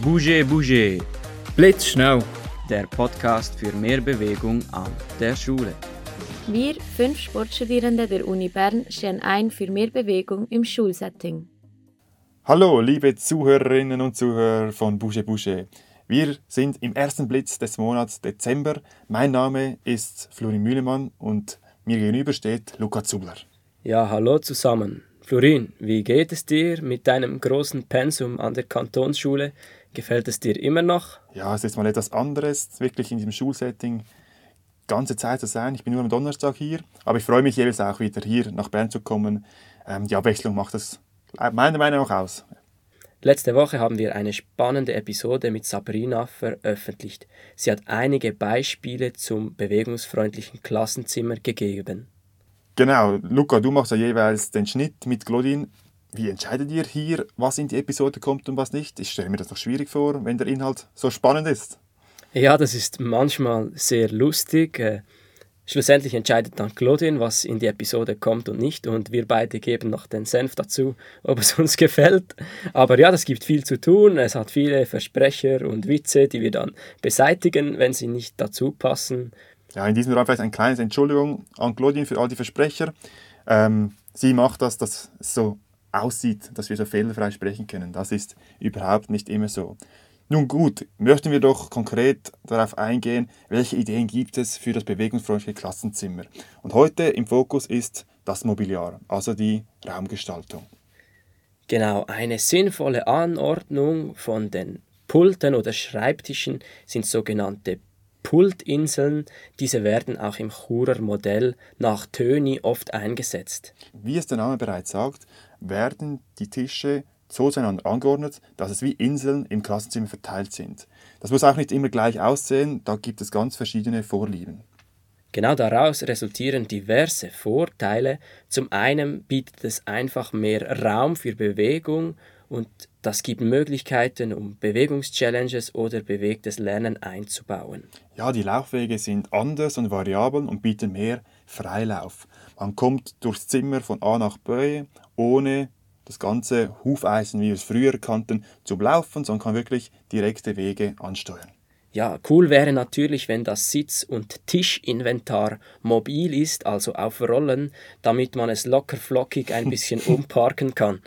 Bouge Bouge, Blitzschnell. der Podcast für mehr Bewegung an der Schule. Wir, fünf Sportstudierende der Uni Bern, stehen ein für mehr Bewegung im Schulsetting. Hallo, liebe Zuhörerinnen und Zuhörer von Bouge Bouge. Wir sind im ersten Blitz des Monats Dezember. Mein Name ist Florin Mühlemann und mir gegenüber steht Luca Zubler. Ja, hallo zusammen. Florin, wie geht es dir mit deinem großen Pensum an der Kantonsschule? Gefällt es dir immer noch? Ja, es ist mal etwas anderes, wirklich in diesem Schulsetting ganze Zeit zu sein. Ich bin nur am Donnerstag hier, aber ich freue mich jeweils auch wieder hier nach Bern zu kommen. Ähm, die Abwechslung macht das meiner Meinung nach aus. Letzte Woche haben wir eine spannende Episode mit Sabrina veröffentlicht. Sie hat einige Beispiele zum bewegungsfreundlichen Klassenzimmer gegeben. Genau, Luca, du machst ja jeweils den Schnitt mit Claudine. Wie entscheidet ihr hier, was in die Episode kommt und was nicht? Ich stelle mir das noch schwierig vor, wenn der Inhalt so spannend ist. Ja, das ist manchmal sehr lustig. Äh, Schlussendlich entscheidet dann Claudine, was in die Episode kommt und nicht. Und wir beide geben noch den Senf dazu, ob es uns gefällt. Aber ja, das gibt viel zu tun. Es hat viele Versprecher und Witze, die wir dann beseitigen, wenn sie nicht dazu passen. Ja, in diesem Raum vielleicht eine kleine Entschuldigung an Claudine für all die Versprecher. Ähm, sie macht das, dass es so aussieht, dass wir so fehlerfrei sprechen können. Das ist überhaupt nicht immer so. Nun gut, möchten wir doch konkret darauf eingehen, welche Ideen gibt es für das bewegungsfreundliche Klassenzimmer. Und heute im Fokus ist das Mobiliar, also die Raumgestaltung. Genau, eine sinnvolle Anordnung von den Pulten oder Schreibtischen sind sogenannte Pultinseln. Diese werden auch im Churer Modell nach Töni oft eingesetzt. Wie es der Name bereits sagt, werden die Tische so zueinander angeordnet, dass es wie Inseln im Klassenzimmer verteilt sind. Das muss auch nicht immer gleich aussehen, da gibt es ganz verschiedene Vorlieben. Genau daraus resultieren diverse Vorteile. Zum einen bietet es einfach mehr Raum für Bewegung und das gibt Möglichkeiten, um Bewegungschallenges oder bewegtes Lernen einzubauen. Ja, die Laufwege sind anders und variabel und bieten mehr Freilauf. Man kommt durchs Zimmer von A nach B, ohne das ganze Hufeisen, wie wir es früher kannten, zum Laufen, sondern kann wirklich direkte Wege ansteuern. Ja, cool wäre natürlich, wenn das Sitz- und Tischinventar mobil ist, also auf Rollen, damit man es locker flockig ein bisschen umparken kann.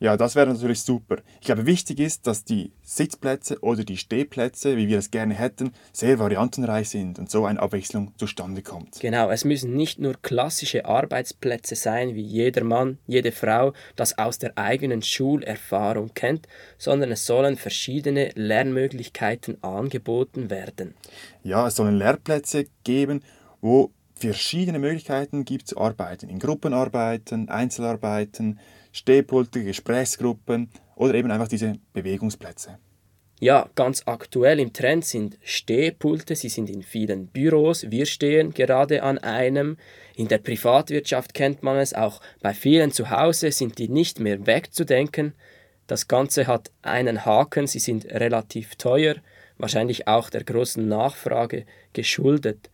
Ja, das wäre natürlich super. Ich glaube, wichtig ist, dass die Sitzplätze oder die Stehplätze, wie wir es gerne hätten, sehr variantenreich sind und so eine Abwechslung zustande kommt. Genau, es müssen nicht nur klassische Arbeitsplätze sein, wie jeder Mann, jede Frau das aus der eigenen Schulerfahrung kennt, sondern es sollen verschiedene Lernmöglichkeiten angeboten werden. Ja, es sollen Lehrplätze geben, wo verschiedene Möglichkeiten gibt zu arbeiten. In Gruppenarbeiten, Einzelarbeiten, Stehpulte, Gesprächsgruppen oder eben einfach diese Bewegungsplätze. Ja, ganz aktuell im Trend sind Stehpulte. Sie sind in vielen Büros. Wir stehen gerade an einem. In der Privatwirtschaft kennt man es. Auch bei vielen zu Hause sind die nicht mehr wegzudenken. Das Ganze hat einen Haken. Sie sind relativ teuer. Wahrscheinlich auch der großen Nachfrage geschuldet.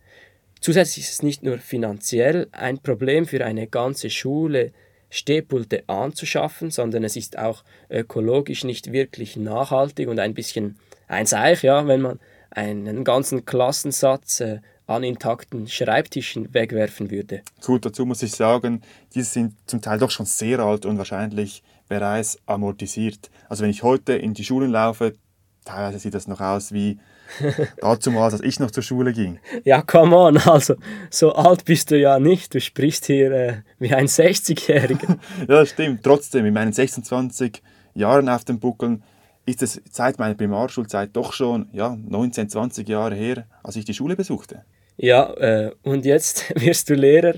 Zusätzlich ist es nicht nur finanziell ein Problem für eine ganze Schule, Stehpulte anzuschaffen, sondern es ist auch ökologisch nicht wirklich nachhaltig und ein bisschen ein Seich, ja, wenn man einen ganzen Klassensatz äh, an intakten Schreibtischen wegwerfen würde. Gut, dazu muss ich sagen, diese sind zum Teil doch schon sehr alt und wahrscheinlich bereits amortisiert. Also wenn ich heute in die Schulen laufe, teilweise sieht das noch aus wie dazu mal, als ich noch zur Schule ging. Ja, come on, also so alt bist du ja nicht. Du sprichst hier äh, wie ein 60-Jähriger. ja, stimmt. Trotzdem, in meinen 26 Jahren auf dem Buckeln ist es seit meiner Primarschulzeit doch schon ja, 19, 20 Jahre her, als ich die Schule besuchte. Ja, äh, und jetzt wirst du Lehrer.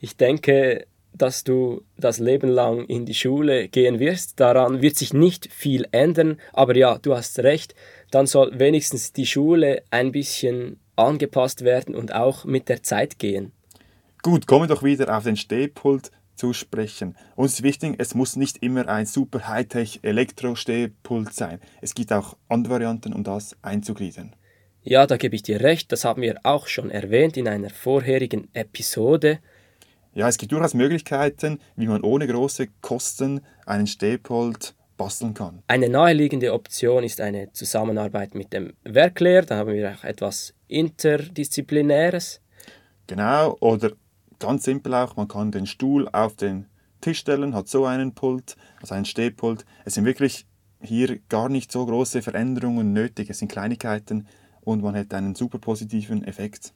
Ich denke, dass du das Leben lang in die Schule gehen wirst. Daran wird sich nicht viel ändern. Aber ja, du hast recht dann soll wenigstens die Schule ein bisschen angepasst werden und auch mit der Zeit gehen. Gut, kommen wir doch wieder auf den Stehpult zu sprechen. Uns ist wichtig, es muss nicht immer ein super Hightech Elektro-Stehpult sein. Es gibt auch andere Varianten, um das einzugliedern. Ja, da gebe ich dir recht. Das haben wir auch schon erwähnt in einer vorherigen Episode. Ja, es gibt durchaus Möglichkeiten, wie man ohne große Kosten einen Stehpult basteln kann. Eine naheliegende Option ist eine Zusammenarbeit mit dem Werklehrer. Da haben wir auch etwas Interdisziplinäres. Genau, oder ganz simpel auch, man kann den Stuhl auf den Tisch stellen, hat so einen Pult, also einen Stehpult. Es sind wirklich hier gar nicht so große Veränderungen nötig. Es sind Kleinigkeiten und man hat einen super positiven Effekt.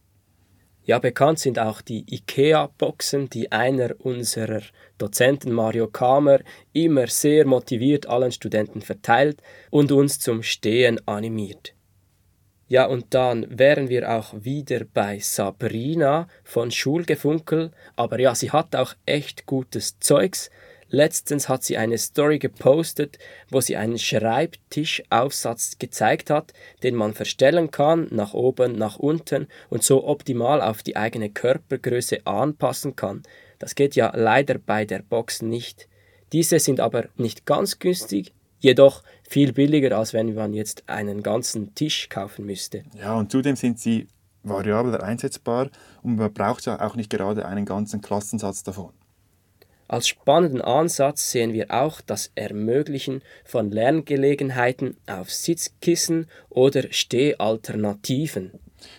Ja, bekannt sind auch die IKEA-Boxen, die einer unserer Dozenten, Mario Kamer, immer sehr motiviert allen Studenten verteilt und uns zum Stehen animiert. Ja, und dann wären wir auch wieder bei Sabrina von Schulgefunkel, aber ja, sie hat auch echt gutes Zeugs. Letztens hat sie eine Story gepostet, wo sie einen Schreibtischaufsatz gezeigt hat, den man verstellen kann, nach oben, nach unten und so optimal auf die eigene Körpergröße anpassen kann. Das geht ja leider bei der Box nicht. Diese sind aber nicht ganz günstig, jedoch viel billiger, als wenn man jetzt einen ganzen Tisch kaufen müsste. Ja, und zudem sind sie variabler einsetzbar und man braucht ja auch nicht gerade einen ganzen Klassensatz davon. Als spannenden Ansatz sehen wir auch das Ermöglichen von Lerngelegenheiten auf Sitzkissen oder Stehalternativen.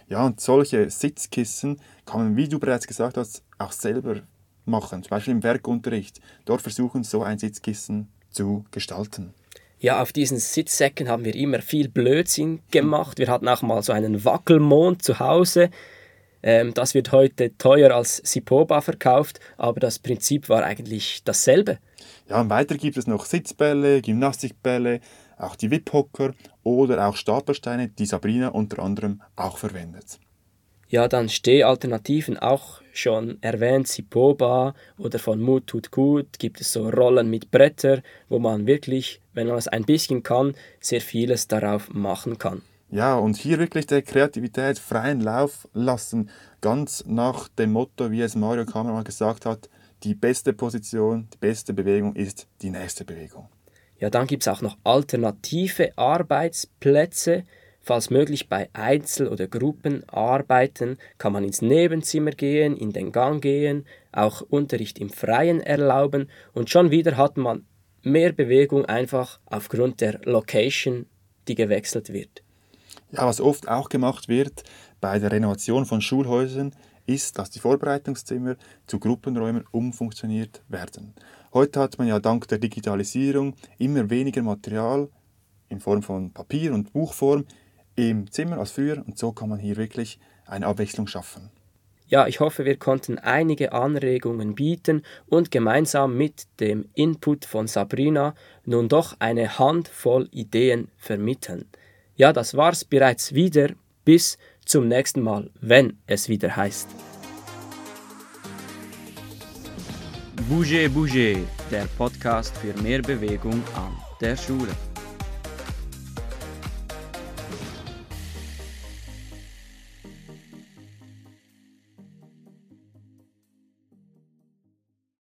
Ja, und solche Sitzkissen kann man, wie du bereits gesagt hast, auch selber machen. Zum Beispiel im Werkunterricht. Dort versuchen, so ein Sitzkissen zu gestalten. Ja, auf diesen Sitzsäcken haben wir immer viel Blödsinn gemacht. Wir hatten auch mal so einen Wackelmond zu Hause. Ähm, das wird heute teuer als Sipoba verkauft, aber das Prinzip war eigentlich dasselbe. Ja, und weiter gibt es noch Sitzbälle, Gymnastikbälle, auch die Wiphocker oder auch Stapelsteine, die Sabrina unter anderem auch verwendet. Ja, dann Stehalternativen auch schon erwähnt, Sipoba oder von Mut tut gut gibt es so Rollen mit Bretter, wo man wirklich, wenn man es ein bisschen kann, sehr vieles darauf machen kann. Ja, und hier wirklich der Kreativität freien Lauf lassen, ganz nach dem Motto, wie es Mario Kammer mal gesagt hat, die beste Position, die beste Bewegung ist die nächste Bewegung. Ja, dann gibt es auch noch alternative Arbeitsplätze. Falls möglich bei Einzel- oder Gruppenarbeiten kann man ins Nebenzimmer gehen, in den Gang gehen, auch Unterricht im Freien erlauben und schon wieder hat man mehr Bewegung einfach aufgrund der Location, die gewechselt wird. Ja, was oft auch gemacht wird bei der Renovation von Schulhäusern, ist, dass die Vorbereitungszimmer zu Gruppenräumen umfunktioniert werden. Heute hat man ja dank der Digitalisierung immer weniger Material in Form von Papier und Buchform im Zimmer als früher und so kann man hier wirklich eine Abwechslung schaffen. Ja, ich hoffe, wir konnten einige Anregungen bieten und gemeinsam mit dem Input von Sabrina nun doch eine Handvoll Ideen vermitteln. Ja, das war's bereits wieder. Bis zum nächsten Mal, wenn es wieder heißt. Bouger Bouger, der Podcast für mehr Bewegung an der Schule.